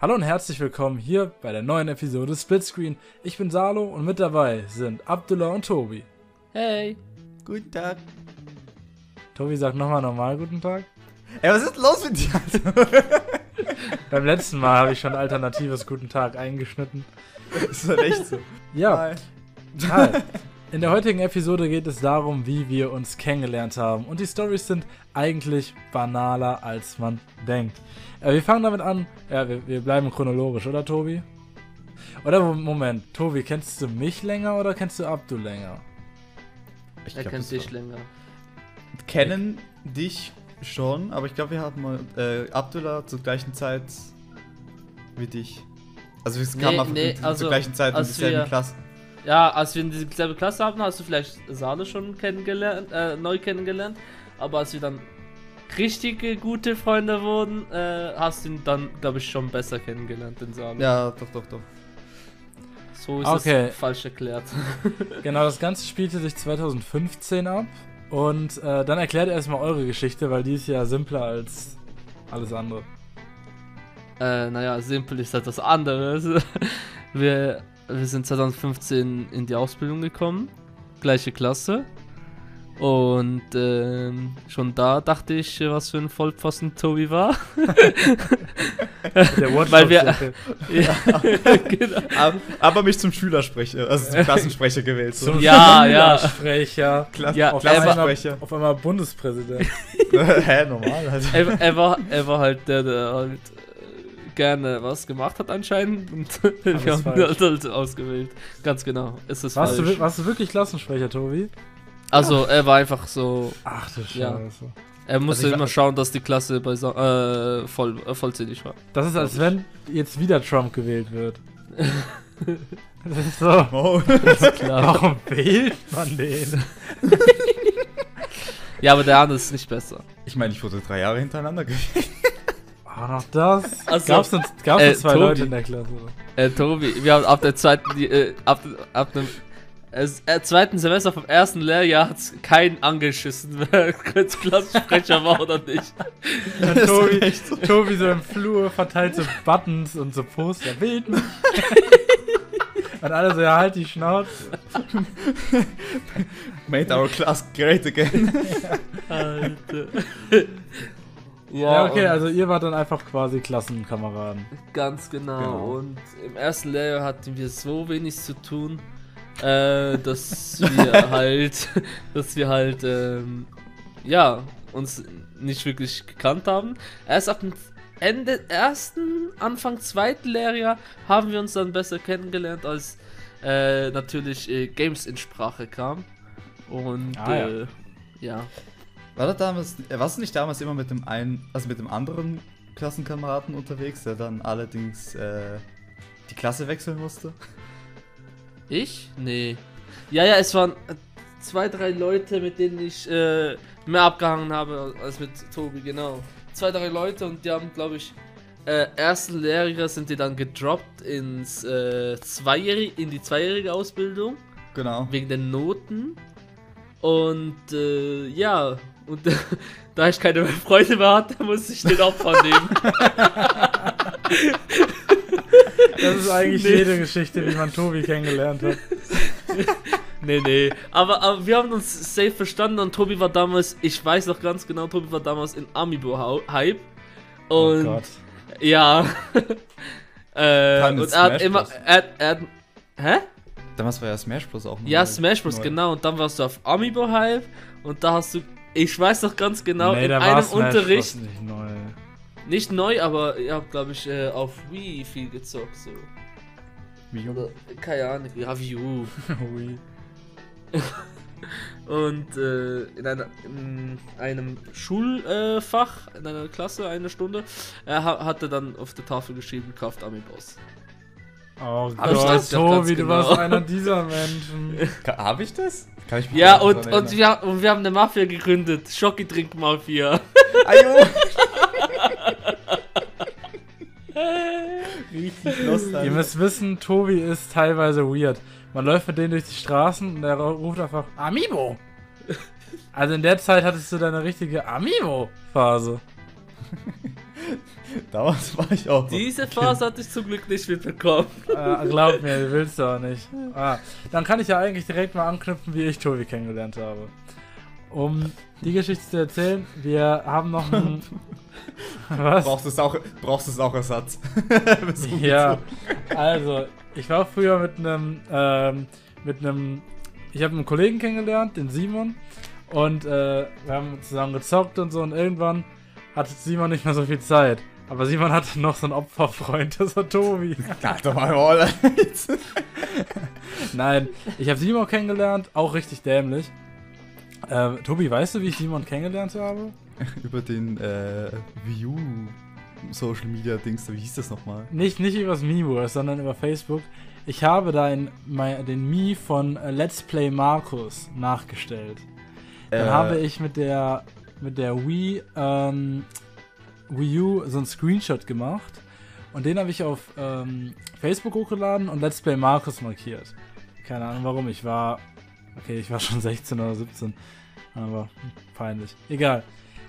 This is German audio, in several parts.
Hallo und herzlich willkommen hier bei der neuen Episode Splitscreen. Ich bin Salo und mit dabei sind Abdullah und Tobi. Hey. Guten Tag. Tobi sagt nochmal normal guten Tag. Ey, was ist los mit dir? Beim letzten Mal habe ich schon alternatives Guten Tag eingeschnitten. ist das echt so? Ja, Hi. hi. In der heutigen Episode geht es darum, wie wir uns kennengelernt haben. Und die Stories sind eigentlich banaler, als man denkt. Äh, wir fangen damit an. Ja, wir, wir bleiben chronologisch, oder Tobi? Oder Mo- Moment, Tobi, kennst du mich länger oder kennst du Abdul länger? Ich Er kennt dich war- länger. Kennen dich schon, aber ich glaube, wir hatten mal äh, Abdullah zur gleichen Zeit wie dich. Also es kam Nee, auf, nee, zur also, gleichen Zeit in dieselben wir- Klasse. Ja, als wir in dieselbe Klasse hatten, hast du vielleicht Sale schon kennengelernt, äh, neu kennengelernt. Aber als wir dann richtige gute Freunde wurden, äh, hast du ihn dann, glaube ich, schon besser kennengelernt, den Sale. Ja, doch, doch, doch. So ist Okay. es falsch erklärt. Genau, das Ganze spielte sich 2015 ab. Und äh, dann erklärt erstmal eure Geschichte, weil die ist ja simpler als alles andere. äh, naja, simpel ist etwas anderes. Wir, wir sind 2015 in die Ausbildung gekommen. Gleiche Klasse. Und ähm, schon da dachte ich, was für ein Vollpfosten Tobi war. Der Weil wir- ja, genau. Aber, aber mich zum Schülersprecher, also zum Klassensprecher gewählt. So. Zum Ja, ja. Sprecher. Klass Ja, Auf er Klassensprecher. einmal, auf einmal Bundespräsident. Hä, normal. Also. er, er, war, er war halt der, der halt gerne was gemacht hat anscheinend. Und wir haben falsch. halt, halt ausgewählt. Ganz genau. Es ist Warst du, falsch. wi- warst du wirklich Klassensprecher, Tobi? Also er war einfach so. Ach du Ja. Scheiße. Er musste ich war- immer schauen, dass die Klasse bei äh, voll, äh, vollzählig war. Das ist, als wenn jetzt wieder Trump gewählt wird. Das ist so. Oh. Klar. Warum wählt man den? ja, aber der andere ist nicht besser. Ich meine, ich wurde drei Jahre hintereinander gewählt. Ah, noch das? Also, gab's nur, gab's äh, zwei Tobi. Leute in der Klasse? Äh, Tobi, wir haben ab der zweiten, die, äh, ab, ab dem äh, äh, zweiten Semester vom ersten Lehrjahr hat's keinen angeschissen, wer jetzt Klassensprecher war oder nicht. Ist Tobi, so. Tobi so im Flur verteilt so Buttons und so Poster. Wählt mich! Und alle so, ja, halt die Schnauze. Made our class great again. Alter. Ja, okay, und- also ihr wart dann einfach quasi Klassenkameraden. Ganz genau. Genau. Und im ersten Lehrjahr hatten wir so wenig zu tun, äh, dass wir halt, dass wir halt, ähm, ja, uns nicht wirklich gekannt haben. Erst ab dem Ende ersten, Anfang zweiten Lehrjahr haben wir uns dann besser kennengelernt, als äh, natürlich äh, Games in Sprache kam. Und Ah, ja. äh, ja. War das damals, warst du nicht damals immer mit dem einen, also mit dem anderen Klassenkameraden unterwegs, der dann allerdings äh, die Klasse wechseln musste? Ich? Nee. Ja, ja, es waren äh, zwei, drei Leute, mit denen ich äh, mehr abgehangen habe als mit Tobi, genau. Zwei, drei Leute und die haben, glaube ich, äh, ersten Lehrjahre sind die dann gedroppt ins äh, zweijährige, in die zweijährige Ausbildung Genau. wegen den Noten. Und äh, ja, und da ich keine Freunde mehr hatte, musste ich den Opfer nehmen. Das ist eigentlich Nee. jede Geschichte, wie man Tobi kennengelernt hat. Nee, nee. Aber, aber wir haben uns safe verstanden und Tobi war damals, ich weiß noch ganz genau, Tobi war damals in Amiibo-Hype. Oh Und Gott. ja. äh, und er hat immer. Er, er, hä? Damals war ja Smash Bros. auch noch Ja. Smash Bros. neu. genau. Und dann warst du auf Amiibo-Hype und da hast du. Ich weiß noch ganz genau, nee, in einem Unterricht. Nicht neu. Nicht neu, aber ihr habt, glaube ich, äh, auf Wii viel gezockt. So. Jung? Oder, keine Ahnung, ja, Wii U. Ui. Und äh, in, einer, in einem Schulfach, in einer Klasse, eine Stunde, er ha hatte dann auf der Tafel geschrieben, kauft Amiibos. Oh Hab Gott, Tobi, du genau. warst einer dieser Menschen. Habe ich das? Kann ich mich Ja, und, und, wir, und wir haben eine Mafia gegründet, Schocki-Trink-Mafia. Ayo! Richtig lost, Ihr müsst wissen, Tobi ist teilweise weird. Man läuft mit denen durch die Straßen und er ruft einfach Amiibo. Also in der Zeit hattest du deine richtige Amiibo-Phase. Damals war ich auch. Diese Kind. Phase hatte ich zum Glück nicht mitbekommen. Äh, glaub mir, du willst doch nicht. Ah, dann kann ich ja eigentlich direkt mal anknüpfen, wie ich Tobi kennengelernt habe. Um die Geschichte zu erzählen, wir haben noch einen. Was? Brauchst du es auch, brauchst du es auch Ersatz? Ja, also, ich war früher mit einem, ähm, mit einem, ich habe einen Kollegen kennengelernt, den Simon, und äh, wir haben zusammen gezockt und so, und irgendwann hatte Simon nicht mehr so viel Zeit. Aber Simon hatte noch so einen Opferfreund, das war Tobi. Alter, mal Roller. Nein, ich habe Simon kennengelernt, auch richtig dämlich. Äh, Tobi, weißt du, wie ich Simon kennengelernt habe? Über den äh, View Social Media Dings, wie hieß das nochmal? Nicht, nicht übers Miiverse, sondern über Facebook. Ich habe da in, mein, den Mii von äh, Let's Play Markus nachgestellt. Dann Äh, habe ich mit der mit der Wii, ähm, Wii U so einen Screenshot gemacht und den habe ich auf ähm, Facebook hochgeladen und Let's Play Markus markiert. Keine Ahnung warum, ich war, okay, ich war schon 16 oder 17, aber peinlich. Egal.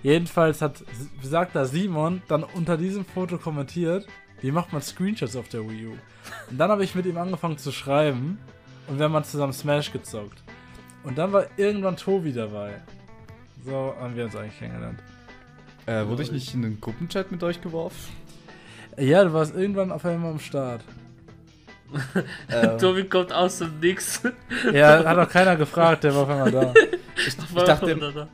Jedenfalls hat, sagt da Simon dann unter diesem Foto kommentiert, wie macht man Screenshots auf der Wii U? Und dann habe ich mit ihm angefangen zu schreiben und wir haben mal zusammen Smash gezockt. Und dann war irgendwann Tobi dabei. So haben wir uns eigentlich kennengelernt. Äh, wurde ich nicht in den Gruppenchat mit euch geworfen? Ja, du warst irgendwann auf einmal am Start. Ähm, Tobi kommt aus dem Nix. Ja, hat auch keiner gefragt, der war auf einmal da. ich, ich, dachte,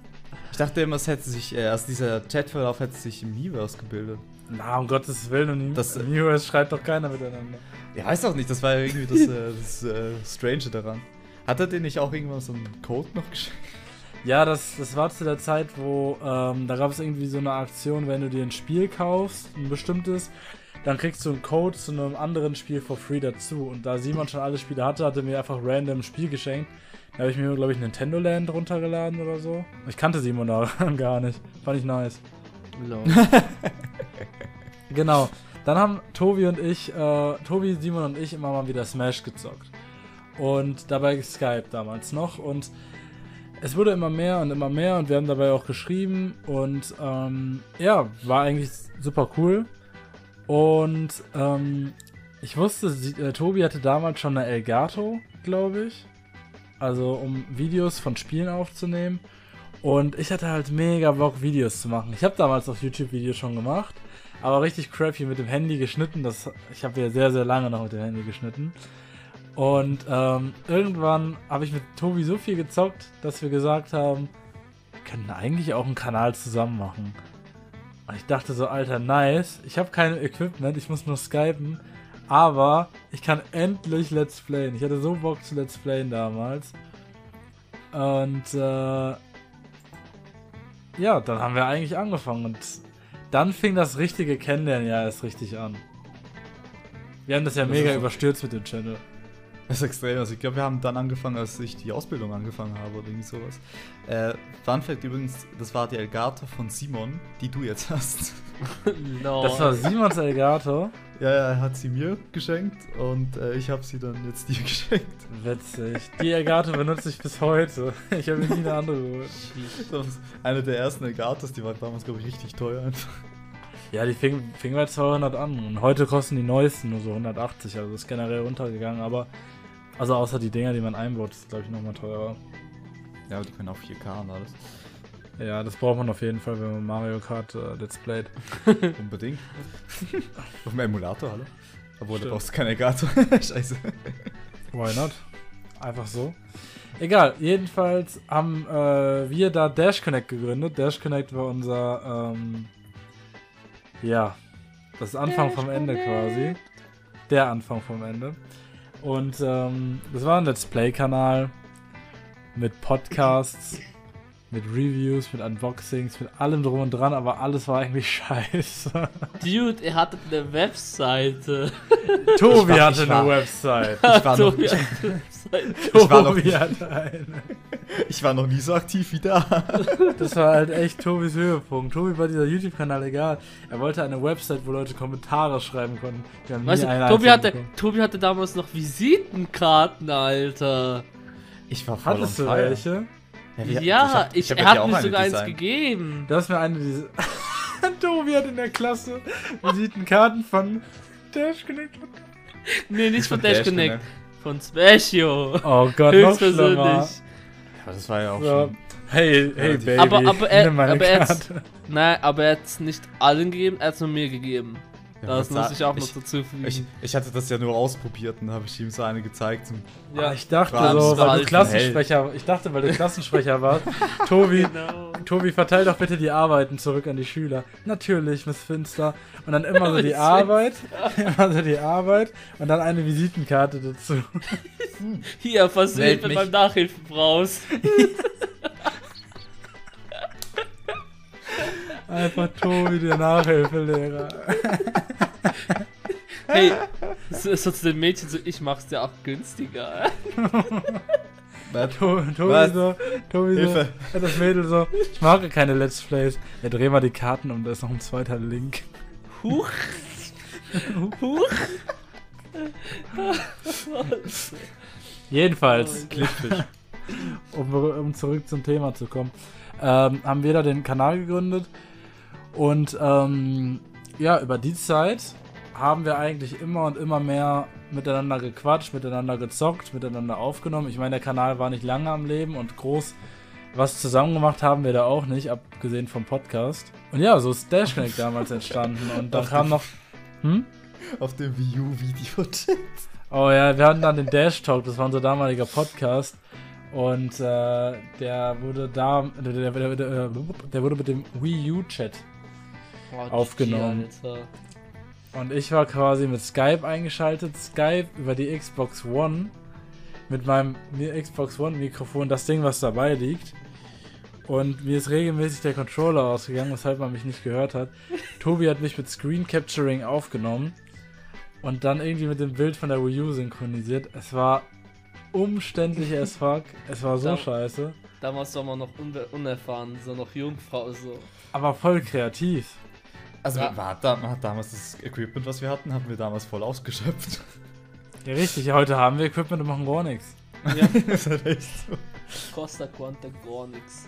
ich dachte immer, es hätte sich, äh, also dieser Chatverlauf hätte sich im Miiverse gebildet. Na, um Gottes Willen und Das- das, Miiverse schreibt doch keiner miteinander. Ja, weiß auch nicht, das war ja irgendwie das, äh, das äh, Strange daran. Hat er dir nicht auch irgendwann so einen Code noch geschickt? Ja, das, das war zu der Zeit, wo ähm, da gab es irgendwie so eine Aktion, wenn du dir ein Spiel kaufst, ein bestimmtes, dann kriegst du einen Code zu einem anderen Spiel for free dazu. Und da Simon schon alle Spiele hatte, hat er mir einfach random ein Spiel geschenkt. Da habe ich mir, glaube ich, Nintendo Land runtergeladen oder so. Ich kannte Simon da gar nicht. Fand ich nice. Genau. Dann haben Tobi und ich, äh, Tobi, Simon und ich immer mal wieder Smash gezockt. Und dabei Skype damals noch. Und es wurde immer mehr und immer mehr und wir haben dabei auch geschrieben. Und ähm, ja, war eigentlich super cool. Und ähm, ich wusste, sie, äh, Tobi hatte damals schon eine Elgato, glaube ich. Also um Videos von Spielen aufzunehmen. Und ich hatte halt mega Bock, Videos zu machen. Ich habe damals auch YouTube-Videos schon gemacht, aber richtig crappy mit dem Handy geschnitten. Das, ich habe ja sehr, sehr lange noch mit dem Handy geschnitten. Und ähm, irgendwann habe ich mit Tobi so viel gezockt, dass wir gesagt haben, wir könnten eigentlich auch einen Kanal zusammen machen. Und ich dachte so, Alter, nice. Ich habe kein Equipment, ich muss nur skypen. Aber ich kann endlich Let's Playen. Ich hatte so Bock zu Let's Playen damals. Und äh, ja, dann haben wir eigentlich angefangen. Und dann fing das richtige Kennenlernen ja erst richtig an. Wir haben das ja Das mega überstürzt mit dem Channel. Das ist extrem. Also ich glaube, wir haben dann angefangen, als ich die Ausbildung angefangen habe oder irgendwie sowas. Äh, Fun Fact übrigens, das war die Elgato von Simon, die du jetzt hast. no. Das war Simons Elgato. Ja, ja, er hat sie mir geschenkt und äh, ich habe sie dann jetzt dir geschenkt. Witzig. Die Elgato benutze ich bis heute. Ich habe mir nie eine andere geholt. Eine der ersten Elgatos, die war damals, glaube ich, richtig teuer einfach. Ja, die fing, fing bei 200 an. Und heute kosten die neuesten nur so 180. Also ist generell runtergegangen. Aber, also außer die Dinger, die man einbaut, ist glaube ich nochmal teurer. Ja, aber die können auch 4K und alles. Ja, das braucht man auf jeden Fall, wenn man Mario Kart äh, Let's Playt. Unbedingt. Auf dem Emulator, hallo? Obwohl, da Stimmt. brauchst du keinen Elgato. Scheiße. Why not? Einfach so. Egal, jedenfalls haben äh, wir da Dash Connect gegründet. Dash Connect war unser, ähm, ja, das Anfang vom Ende quasi. Der Anfang vom Ende. Und ähm, das war ein Let's Play-Kanal mit Podcasts, mit Reviews, mit Unboxings, mit allem drum und dran, aber alles war eigentlich scheiße. Dude, ihr hattet eine Webseite. Tobi war- hatte war- eine Website. Ich war, noch, Tobi ich, hatte eine Webseite. Ich war noch Tobi nicht- hatte eine. ich war noch nie so aktiv wie da. Das war halt echt Tobis Höhepunkt. Tobi war dieser YouTube-Kanal egal. Er wollte eine Website, wo Leute Kommentare schreiben konnten. Wir haben Weißt nie du, Tobi hatte, bekommen. Tobi hatte damals noch Visitenkarten, Alter. Ich war voll Hattest du welche? Ja, hab- ich, hab er ja dir hat auch mir eine sogar eins designt. gegeben. Du hast mir eine diese. Tobi hat in der Klasse Visitenkarten von Dash Connect. Nee, nicht von Von Dash Dash Connect. Connect. Von Spatio. Oh Gott, noch schlimmer. Ja, das war ja auch So. schon. Hey, hey. Baby, Aber- aber er- nimm meine aber er- Karte. Nein, aber er hat es nicht allen gegeben, er hat es nur mir gegeben. Ja, das muss ich auch noch ich- dazu fügen. Ich, ich hatte das ja nur ausprobiert und habe ich ihm so eine gezeigt. Und Ah, ich dachte so, weil du. Klassensprecher, ich dachte, weil du Klassensprecher warst. Tobi, genau. Tobi, verteil doch bitte die Arbeiten zurück an die Schüler. Natürlich, Miss Finster. Und dann immer so die Arbeit, immer so die Arbeit und dann eine Visitenkarte dazu. Hier, Hilfe mich. beim Nachhilfen brauchst. Einfach Tobi, der Nachhilfelehrer. Hey, so, so zu den Mädchen so, ich mach's dir auch günstiger. To Tobi Was? so, Tobi so, Hilfe. ja, das Mädel so, ich mag ja keine Let's Plays. Ja, dreh mal die Karten um, da ist noch ein zweiter Link. Huch. Huch. Jedenfalls, Oh um, um zurück zum Thema zu kommen, ähm, haben wir da den Kanal gegründet und ähm, ja, über die Zeit haben wir eigentlich immer und immer mehr miteinander gequatscht, miteinander gezockt, miteinander aufgenommen. Ich meine, der Kanal war nicht lange am Leben und groß was zusammen gemacht haben wir da auch nicht, abgesehen vom Podcast. Und ja, so ist Dash Connect damals entstanden und dann Auf kam noch... Hm? auf dem Wii U-Video. Oh ja, wir hatten dann den Dash Talk, das war unser damaliger Podcast. Und äh, der wurde da, der, der, der, der, der wurde mit dem Wii U Chat. Oh, Aufgenommen. Alter. Und ich war quasi mit Skype eingeschaltet. Skype über die Xbox One. Mit meinem Xbox One Mikrofon, das Ding, was dabei liegt. Und mir ist regelmäßig der Controller ausgegangen, weshalb man mich nicht gehört hat. Tobi hat mich mit Screen Capturing aufgenommen. Und dann irgendwie mit dem Bild von der Wii U synchronisiert. Es war umständlich as fuck. Es war so Da- scheiße. Damals war man noch unerfahren, so noch Jungfrau so. Aber voll kreativ. Also Ja. man, hat da, man hat damals das Equipment, was wir hatten, haben wir damals voll ausgeschöpft. Ja, richtig. Heute haben wir Equipment und machen gar nichts. Ja, das ist halt echt so. Costa Quanta gar nix.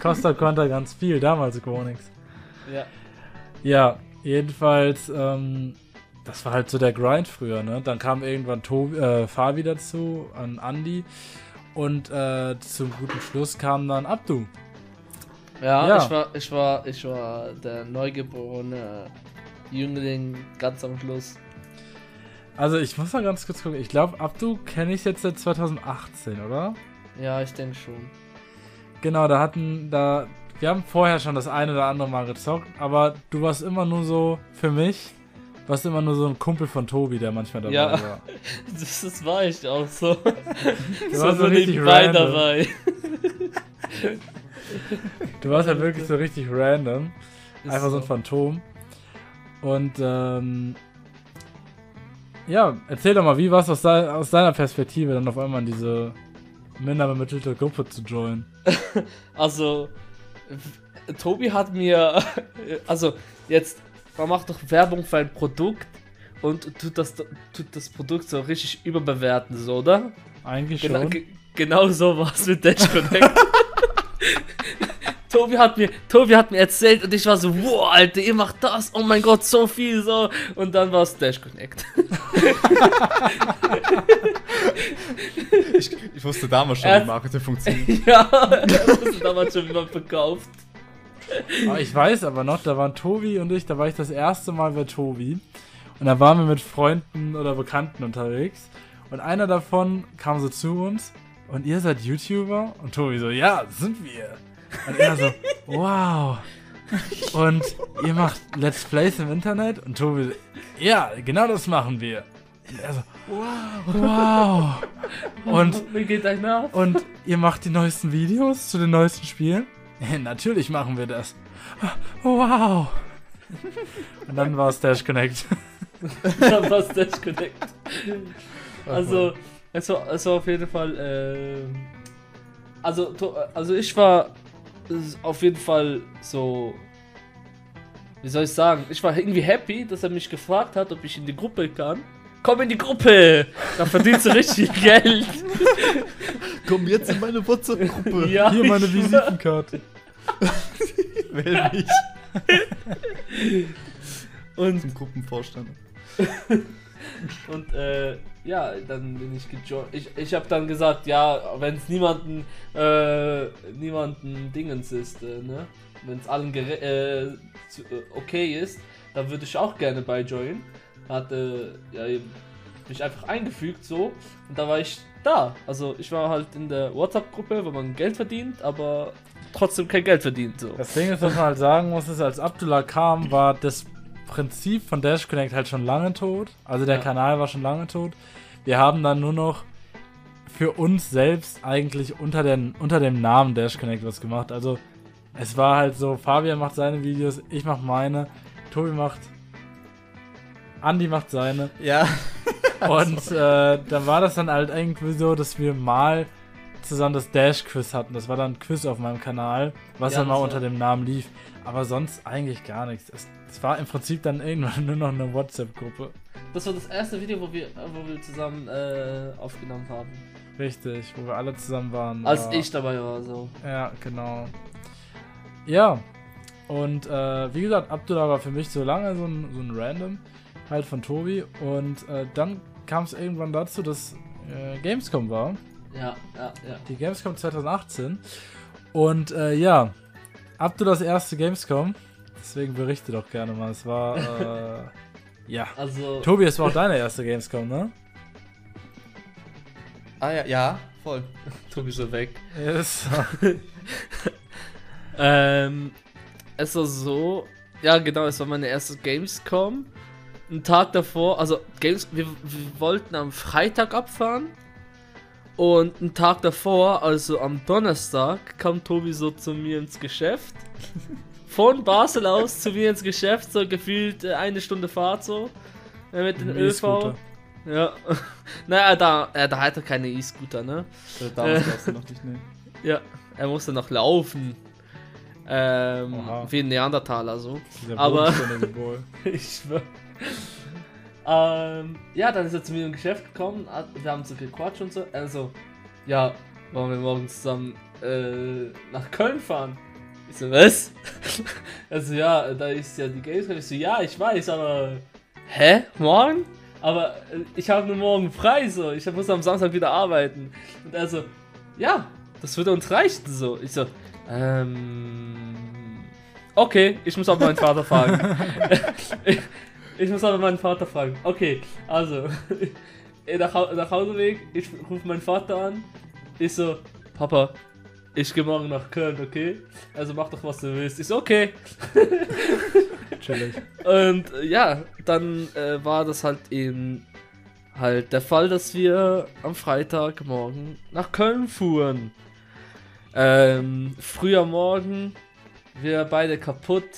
Kostet Konter ganz viel, damals gar nichts. Ja. Ja, jedenfalls, ähm, das war halt so der Grind früher, ne? Dann kam irgendwann Tobi, äh, Fabi dazu, an Andy. Und äh, zum guten Schluss kam dann Abdu. Ja, Ja. Ich, war, ich, war, ich war der neugeborene Jüngling ganz am Schluss. Also ich muss mal ganz kurz gucken. Ich glaube, Abdu kenne ich jetzt seit 2018, oder? Ja, ich denke schon. Genau, da hatten, da, wir haben vorher schon das eine oder andere Mal gezockt, aber du warst immer nur so, für mich, warst immer nur so ein Kumpel von Tobi, der manchmal dabei Ja. war. Das, das war ich auch so. Du warst so so richtig dabei. Du warst halt wirklich so richtig random. Einfach so ein Phantom. Und ähm, ja, erzähl doch mal, wie war es aus, dei- aus deiner Perspektive, dann auf einmal in diese minder bemittelte Gruppe zu joinen? Also, Tobi hat mir, also jetzt, man macht doch Werbung für ein Produkt und tut das, tut das Produkt so richtig überbewerten, so, oder? Eigentlich Genau, schon. ge genau so war es mit Dash Connect. Tobi hat, mir, Tobi hat mir erzählt und ich war so, wow, Alter, ihr macht das, oh mein Gott, so viel so. Und dann war es Dash Connect. Ich, ich wusste damals schon, wie Marketing funktioniert. ja, das ist damals schon jemand verkauft. Aber ich weiß aber noch, da waren Tobi und ich, da war ich das erste Mal bei Tobi. Und da waren wir mit Freunden oder Bekannten unterwegs. Und einer davon kam so zu uns. Und ihr seid YouTuber? Und Tobi so, ja, sind wir. Und er so, wow. Und ihr macht Let's Plays im Internet? Und Tobi so, ja, genau das machen wir. Und er so, wow. Und Wie geht dein nach? und ihr macht die neuesten Videos zu den neuesten Spielen? Natürlich machen wir das. Oh, wow. Und dann war es Dash Connect. dann war es Dash Connect. Also, es war, es war auf jeden Fall, ähm, also, also ich war s- auf jeden Fall so, wie soll ich sagen, ich war irgendwie happy, dass er mich gefragt hat, ob ich in die Gruppe kann. Komm in die Gruppe, da verdienst du richtig Geld. Komm jetzt in meine WhatsApp-Gruppe. ja, Hier meine ich- Visitenkarte. Wähl mich Und, zum Gruppenvorstand. und äh, ja, dann bin ich gejoint. Ich, ich habe dann gesagt, ja, wenn es niemanden, äh, niemanden Dingens ist, äh, ne? Wenn es allen äh, äh, okay ist, dann würde ich auch gerne beijoinen. Hatte ja, eben mich einfach eingefügt so und da war ich da. Also ich war halt in der WhatsApp-Gruppe, wo man Geld verdient, aber trotzdem kein Geld verdient. So. Das Ding ist, was man halt sagen muss, ist, als Abdullah kam, war das Prinzip von Dash Connect halt schon lange tot. Also der Ja. Kanal war schon lange tot. Wir haben dann nur noch für uns selbst eigentlich unter, den, unter dem Namen Dash Connect was gemacht. Also es war halt so, Fabian macht seine Videos, ich mach meine, Tobi macht, Andi macht seine. Ja. Und äh, da war das dann halt irgendwie so, dass wir mal zusammen das Dash-Quiz hatten. Das war dann ein Quiz auf meinem Kanal, was Ja, dann mal unter dem Namen lief. Aber sonst eigentlich gar nichts. Es, es war im Prinzip dann irgendwann nur noch eine WhatsApp-Gruppe. Das war das erste Video, wo wir, wo wir zusammen äh, aufgenommen haben. Richtig, wo wir alle zusammen waren. Als war, ich dabei war, so. Ja, genau. Ja, und äh, wie gesagt, Abdullah war für mich so lange so ein, so ein Random halt von Tobi. Und äh, dann kam es irgendwann dazu, dass äh, Gamescom war. Ja, ja, ja. Die Gamescom 2018. Und äh, ja, Abdullahs erste Gamescom. Deswegen berichte doch gerne mal. Es war, äh, ja. Also, Tobi, es war auch deine erste Gamescom, ne? Ah ja, ja, voll. Tobi so weg. Yes. Ähm, es war so, ja genau, es war meine erste Gamescom. Ein Tag davor, also Games, wir, wir wollten am Freitag abfahren. Und einen Tag davor, also am Donnerstag, kam Tobi so zu mir ins Geschäft. Von Basel aus zu mir ins Geschäft, so gefühlt äh, eine Stunde Fahrt so. äh, Mit dem ÖV. Ja. naja, da, äh, da hat er keine E-Scooter, ne? Äh, Damals gab's noch nicht, ne. Ja, er musste noch laufen. Ähm, Oha. wie ein Neandertaler so. Aber- ich schwör. Ähm, ja, dann ist er zu mir im Geschäft gekommen, wir haben so gequatscht und so. Also, ja, wollen wir morgen zusammen äh, nach Köln fahren? Ich so, was? also, ja, da ist ja die Gamescom. Ich so, ja, ich weiß, aber. Hä? Morgen? Aber äh, ich habe nur morgen frei, so. Ich muss am Samstag wieder arbeiten. Und er so, ja, das würde uns reichen, so. Ich so, ähm. Okay, ich muss aber meinen Vater fragen. ich, muss aber meinen Vater fragen. Okay, also, nach, nach Hauseweg, ich rufe meinen Vater an. Ich so, Papa, ich gehe morgen nach Köln, okay? Also mach doch, was du willst. Ich so, okay. Chillig. Und ja, dann äh, war das halt eben halt der Fall, dass wir am Freitagmorgen nach Köln fuhren. Ähm, früher Morgen, wir beide kaputt.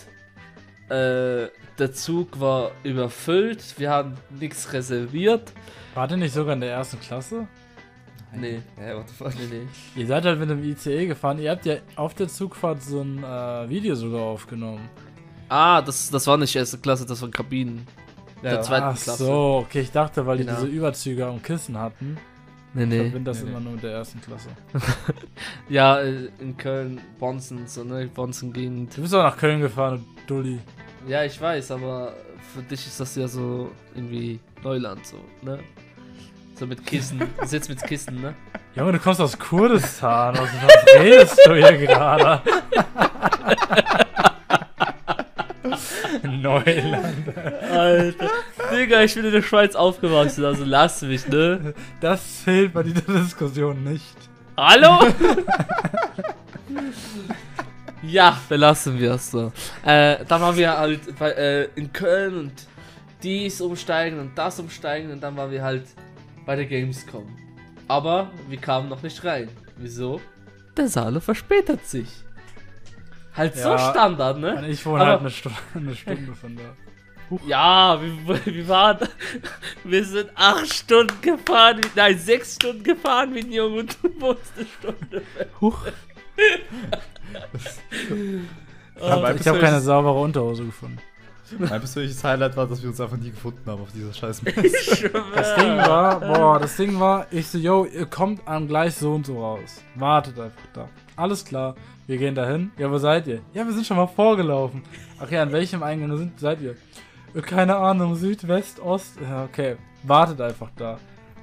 Äh, der Zug war überfüllt, wir haben nichts reserviert. Wart ihr nicht sogar in der ersten Klasse? Nee. Hä, what the fuck? Nee, nee. Ihr seid halt mit dem ICE gefahren. Ihr habt ja auf der Zugfahrt so ein äh, Video sogar aufgenommen. Ah, das, das war nicht erste Klasse, das war Kabinen. Der Ja. zweiten Ach Klasse. so, okay, ich dachte, weil Genau. die diese Überzüge am Kissen hatten. Nee, Ich nee. verbinde das Nee, immer nee. nur mit der ersten Klasse. Ja, äh, in Köln, Bonzen, so, ne? Bonzen-Gegend. Du bist auch nach Köln gefahren, du Dulli. Ja, ich weiß, aber für dich ist das ja so irgendwie Neuland, so, ne? So mit Kissen. Du sitzt mit Kissen, ne? Junge, du kommst aus Kurdistan. Was, was redest du hier gerade? Neuland. Alter. Digga, ich bin in der Schweiz aufgewachsen, also lass mich, ne? Das zählt bei dieser Diskussion nicht. Hallo? ja, belassen wir es so. Äh, dann waren wir halt bei, äh, in Köln und dies umsteigen und das umsteigen und dann waren wir halt bei der Gamescom. Aber wir kamen noch nicht rein. Wieso? Der Saale verspätet sich. Halt so Ja. Standard, Und ne? ich wohne Aber- halt eine Stunde, eine Stunde von da. Ja, wir, wir waren. Wir sind acht Stunden gefahren, wie- nein, sechs Stunden gefahren wie ein Junge und du wohnst eine Stunde. Huch. Oh, Aber ich habe keine saubere Unterhose gefunden. Mein persönliches Highlight war, dass wir uns einfach nie gefunden haben auf dieser scheiß Messe. Das Ding war, boah, das Ding war, ich so, yo, ihr kommt am gleich so und so raus. Wartet einfach da. alles klar, wir gehen dahin. Ja, wo seid ihr? Ja, wir sind schon mal vorgelaufen. Ach ja, an welchem Eingang sind, seid ihr? "Äh, Keine Ahnung, Süd, West, Ost. Ja, okay, wartet einfach da.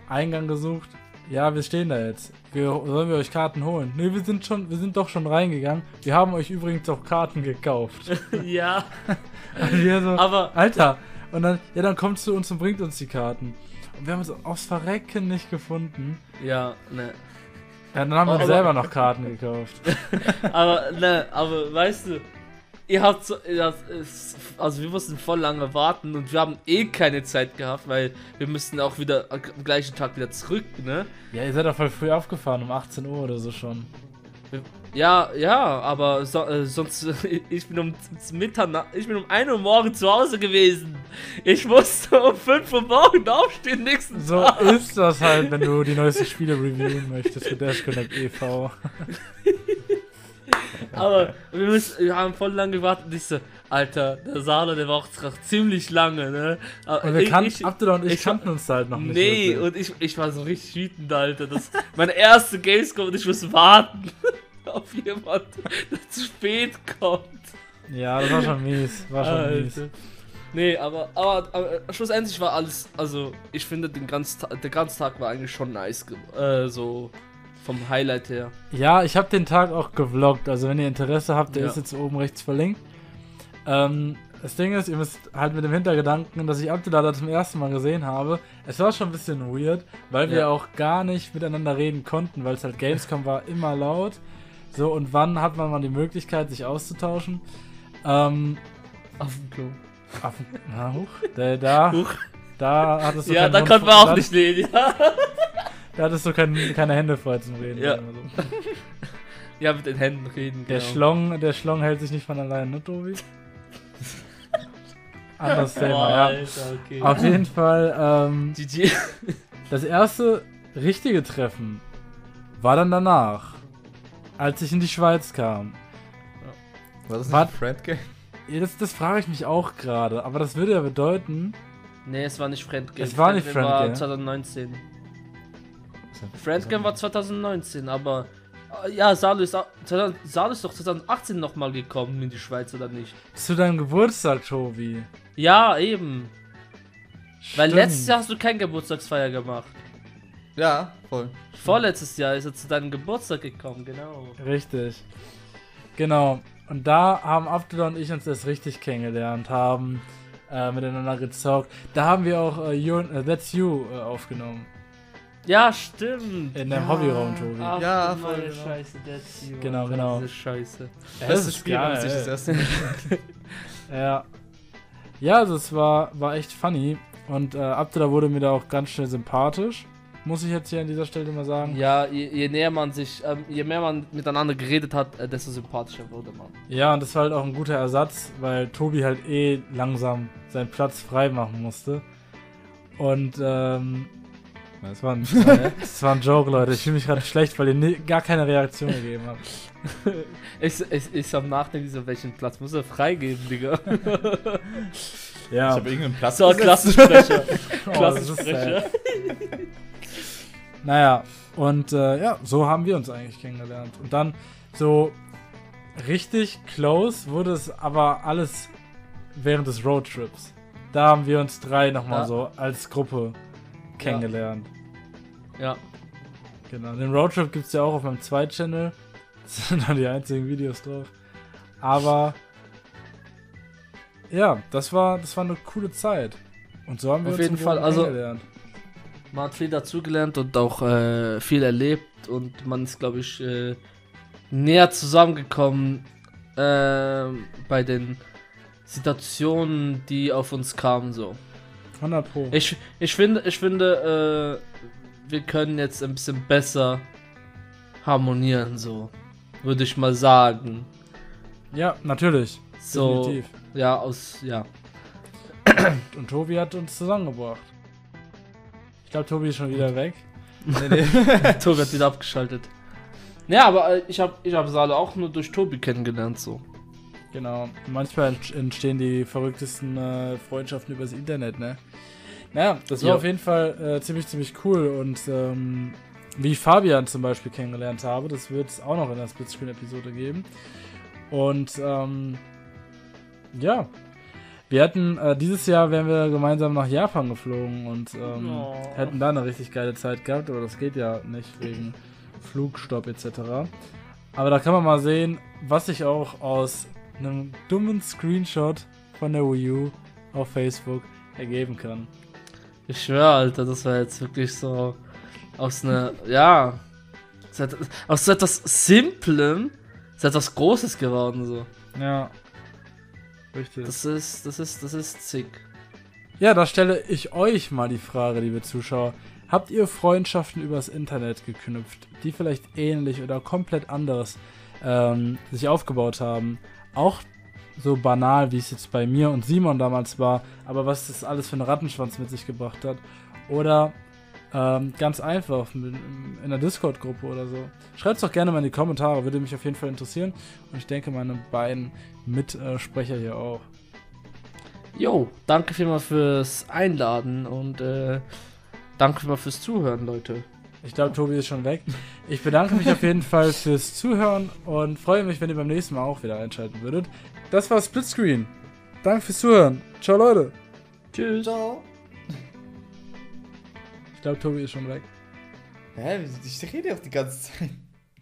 Eingang gesucht. Ja, wir stehen da jetzt. Wir, sollen wir euch Karten holen? Nee, wir sind schon, wir sind doch schon reingegangen. Wir haben euch übrigens auch Karten gekauft. ja, so, aber Alter. Und dann, ja, dann kommt zu uns und bringt uns die Karten. Und wir haben uns aufs Verrecken nicht gefunden. ja, ne. Ja, dann haben wir Aber- selber noch Karten gekauft. Aber, ne, aber weißt du, ihr habt so, also wir mussten voll lange warten und wir haben eh keine Zeit gehabt, weil wir müssten auch wieder am gleichen Tag wieder zurück, ne? Ja, ihr seid doch voll früh aufgefahren, um 18 Uhr oder so schon. Ja, ja, aber so, äh, sonst, ich bin um Mitternacht, ich bin um 1 Uhr morgen zu Hause gewesen. Ich musste um 5 Uhr morgen aufstehen nächsten So Tag. ist das halt, wenn du die neuesten Spiele reviewen möchtest für Dash Connect e.V. Aber wir, müssen, wir haben voll lange gewartet ich so, Alter, der Salo, der war auch ziemlich lange, ne? Aber Und wir ich- kannten, ich- Abdullah und ich, ich- kannten uns halt noch nicht. Nee, wirklich. und ich, ich war so richtig wütend, Alter. Das meine erste Gamescom und ich muss warten auf jemand, der zu spät kommt. Ja, das war schon mies. War schon mies. Alter. Nee, aber, aber, aber schlussendlich war alles, also ich finde, den ganzen, der ganze Tag war eigentlich schon nice, äh, so vom Highlight her. Ja, ich habe den Tag auch gevloggt. Also wenn ihr Interesse habt, der Ja. ist jetzt oben rechts verlinkt. Ähm, das Ding ist, ihr müsst halt mit dem Hintergedanken, dass ich Abdullah da zum ersten Mal gesehen habe. Es war schon ein bisschen weird, weil wir Ja. auch gar nicht miteinander reden konnten, weil es halt Gamescom war immer laut. So, und wann hat man mal die Möglichkeit, sich auszutauschen? Ähm, Auf dem Klo. auf, na, huch, da, da, Huch. da hattest du Ja, da konnten wir frei- auch nicht reden, ja. Da hattest du kein, keine Hände frei zum Reden. Ja. so. Ja, mit den Händen reden, Der genau. Schlong, der Schlong hält sich nicht von allein, ne, Tobi? Anderes Boah, Thema, ja. Alter, okay. Auf jeden Fall, ähm, GG. das erste richtige Treffen war dann danach, als ich in die Schweiz kam. War das Was? nicht ein Friendgame? Ja, Das, das frage ich mich auch gerade, aber das würde ja bedeuten, Nee, es war nicht Friendgame. Es war nicht Friendgame. war Friendgame. 2019. Friendgame war 2019, aber äh, ja, Salo ist, au- 2000 Salo ist doch 2018 nochmal gekommen in die Schweiz, oder nicht? zu deinem Geburtstag, Tobi. Ja, eben. Weil Stimmt. letztes Jahr hast du kein Geburtstagsfeier gemacht. Ja, voll. Vorletztes Jahr ist er zu deinem Geburtstag gekommen, genau. Richtig. Genau. Und da haben Abdullah und ich uns erst richtig kennengelernt, haben äh, miteinander gezockt. Da haben wir auch äh, you, äh, That's You äh, aufgenommen. Ja, stimmt. In dem ja. Hobbyraum, Tobi. Ach, Ja, voll meine genau. Scheiße, you. Genau, genau. Diese Scheiße. Bestes Spiel, wenn man sich das ey. erste Mal. Ja. Ja, also es war, war echt funny. Und äh, Abdullah wurde mir da auch ganz schnell sympathisch. Muss ich jetzt hier an dieser Stelle mal sagen. Ja, je, je näher man sich, ähm, je mehr man miteinander geredet hat, äh, desto sympathischer wurde man. Ja, und das war halt auch ein guter Ersatz, weil Tobi halt eh langsam seinen Platz frei machen musste. Und ähm, das war, ein, das, war, ein Joke, Leute. Ich fühle mich gerade schlecht, weil ihr gar keine Reaktion gegeben habt. Ich, ich, ich am Nachdenken, so welchen Platz muss er freigeben, Digga. Ich Ja, habe irgendeinen Platz So. Klassensprecher. Oh, Klassensprecher. Naja, und äh, ja, so haben wir uns eigentlich kennengelernt. Und dann so richtig close wurde es aber alles während des Roadtrips. Da haben wir uns drei nochmal Ja. so als Gruppe kennengelernt. Ja. Genau. Den Roadtrip gibt es ja auch auf meinem Zweit-Channel. Das sind dann die einzigen Videos drauf. Aber ja, das war, das war eine coole Zeit. Und so haben wir Auf jeden Fall, also- kennengelernt. Man hat viel dazugelernt und auch äh, viel erlebt und man ist, glaube ich, äh, näher zusammengekommen äh, bei den Situationen, die auf uns kamen, so. 100 Pro. Ich, ich finde, ich finde, äh, wir können jetzt ein bisschen besser harmonieren, so. Würde ich mal sagen. Ja, natürlich. So, Definitiv. ja, aus, ja. Und Tobi hat uns zusammengebracht. Ich glaube, Tobi ist schon wieder weg. Nee, nee. Tobi hat wieder abgeschaltet. Ja, aber äh, ich habe ich hab Salo auch nur durch Tobi kennengelernt, so. Genau. Manchmal ent- entstehen die verrücktesten äh, Freundschaften übers Internet, ne? Naja, das war Ja. auf jeden Fall äh, ziemlich, ziemlich cool und ähm, wie Fabian zum Beispiel kennengelernt habe. Das wird es auch noch in der Splitscreen-Episode geben. Und ähm, ja, wir hätten äh, dieses Jahr wären wir gemeinsam nach Japan geflogen und ähm, Oh. hätten da eine richtig geile Zeit gehabt, aber das geht ja nicht wegen Flugstopp etc. Aber da kann man mal sehen, was sich auch aus einem dummen Screenshot von der Wii U auf Facebook ergeben kann. Ich schwöre, Alter, das war jetzt wirklich so aus einer, ja, aus so etwas Simplem ist etwas Großes geworden, so. Ja. Richtig. Das ist, das ist, das ist sick. Ja, da stelle ich euch mal die Frage, liebe Zuschauer. Habt ihr Freundschaften übers Internet geknüpft, die vielleicht ähnlich oder komplett anders ähm, sich aufgebaut haben? Auch so banal, wie es jetzt bei mir und Simon damals war, aber was das alles für einen Rattenschwanz mit sich gebracht hat. Oder ähm, ganz einfach in einer Discord-Gruppe oder so. Schreibt es doch gerne mal in die Kommentare, würde mich auf jeden Fall interessieren. Und ich denke, meine beiden Mitsprecher hier auch. Jo, danke vielmals fürs Einladen und äh, danke vielmals fürs Zuhören, Leute. Ich glaube, Tobi ist schon weg. Ich bedanke mich auf jeden Fall fürs Zuhören und freue mich, wenn ihr beim nächsten Mal auch wieder einschalten würdet. Das war Splitscreen. Danke fürs Zuhören. Ciao, Leute. Tschüss. Ciao. Ich glaube, Tobi ist schon weg. Hä? Ich rede auch die ganze Zeit.